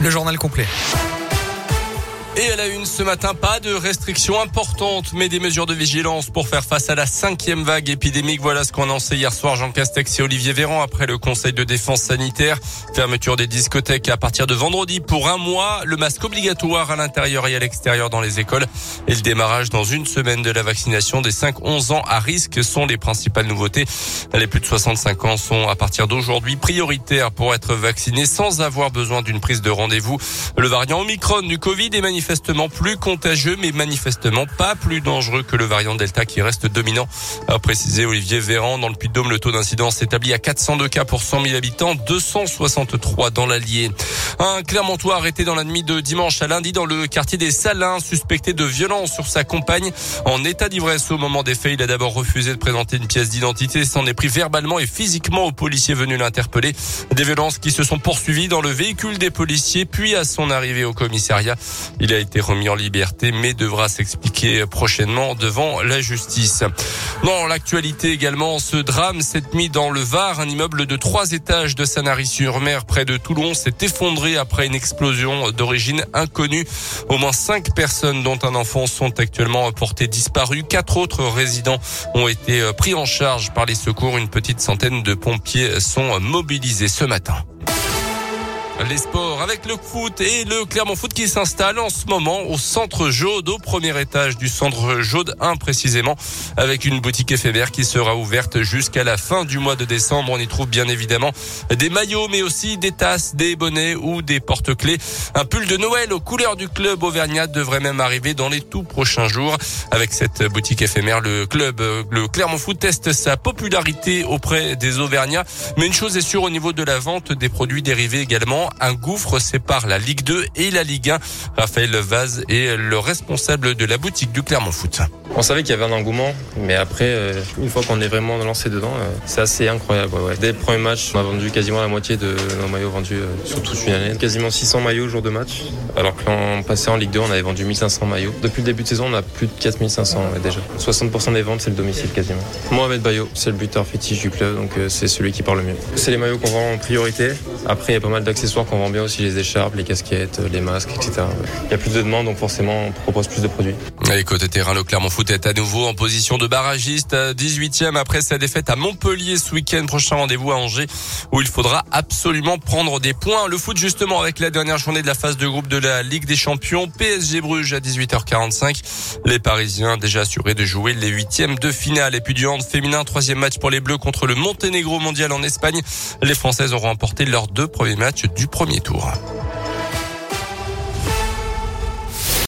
Le journal complet. Et à la une ce matin, pas de restrictions importantes, mais des mesures de vigilance pour faire face à la cinquième vague épidémique. Voilà ce qu'ont annoncé hier soir Jean Castex et Olivier Véran après le Conseil de défense sanitaire. Fermeture des discothèques à partir de vendredi pour un mois, le masque obligatoire à l'intérieur et à l'extérieur dans les écoles et le démarrage dans une semaine de la vaccination des 5-11 ans à risque sont les principales nouveautés. Les plus de 65 ans sont à partir d'aujourd'hui prioritaires pour être vaccinés sans avoir besoin d'une prise de rendez-vous. Le variant Omicron du Covid est manifesté manifestement plus contagieux, mais manifestement pas plus dangereux que le variant Delta qui reste dominant, a précisé Olivier Véran. Dans le Puy-de-Dôme, le taux d'incidence s'établit à 402 cas pour 100 000 habitants, 263 dans l'Allier. Un Clermontois arrêté dans la nuit de dimanche à lundi dans le quartier des Salins, suspecté de violence sur sa compagne en état d'ivresse au moment des faits. Il a d'abord refusé de présenter une pièce d'identité, s'en est pris verbalement et physiquement aux policiers venus l'interpeller. Des violences qui se sont poursuivies dans le véhicule des policiers, puis à son arrivée au commissariat. Il a été remis en liberté, mais devra s'expliquer prochainement devant la justice. Dans l'actualité également, ce drame cette nuit dans le Var, un immeuble de trois étages de Sanary-sur-Mer près de Toulon s'est effondré après une explosion d'origine inconnue. Au moins cinq personnes, dont un enfant, sont actuellement portées disparues. Quatre autres résidents ont été pris en charge par les secours. Une petite centaine de pompiers sont mobilisés ce matin. Les sports avec le foot et le Clermont Foot qui s'installe en ce moment au centre Jaude, au premier étage du centre Jaude 1 précisément, avec une boutique éphémère qui sera ouverte jusqu'à la fin du mois de décembre. On y trouve bien évidemment des maillots, mais aussi des tasses, des bonnets ou des porte-clés. Un pull de Noël aux couleurs du club Auvergnat devrait même arriver dans les tout prochains jours. Avec cette boutique éphémère, le club, le Clermont Foot teste sa popularité auprès des Auvergnats. Mais une chose est sûre au niveau de la vente des produits dérivés également un gouffre sépare la Ligue 2 et la Ligue 1. Raphaël Vaz est le responsable de la boutique du Clermont Foot. On savait qu'il y avait un engouement, mais après, euh, une fois qu'on est vraiment lancé dedans, euh, c'est assez incroyable. Dès le premier match, on a vendu quasiment la moitié de nos maillots vendus euh, sur toute une année. Quasiment 600 maillots au jour de match, alors que l'an passé en Ligue 2, on avait vendu 1500 maillots. Depuis le début de saison, on a plus de 4500 ouais, déjà. 60% des ventes, c'est le domicile quasiment. Mohamed Bayo, c'est le buteur fétiche du club, donc c'est celui qui parle le mieux. C'est les maillots qu'on vend en priorité. Après, il y a pas mal d'accessoires qu'on vend bien aussi, les écharpes, les casquettes, les masques, etc. Il y a plus de demandes, donc forcément, on propose plus de produits. Et côté terrain, le Clermont Foot est à nouveau en position de barragiste, 18e après sa défaite à Montpellier ce week-end. Prochain rendez-vous à Angers où il faudra absolument prendre des points. Le foot justement avec la dernière journée de la phase de groupe de la Ligue des Champions. PSG Bruges à 18h45. Les Parisiens déjà assurés de jouer les huitièmes de finale. Et puis du hand féminin, troisième match pour les Bleus contre le Monténégro mondial en Espagne. Les Françaises auront emporté leurs deux premiers matchs premier tour.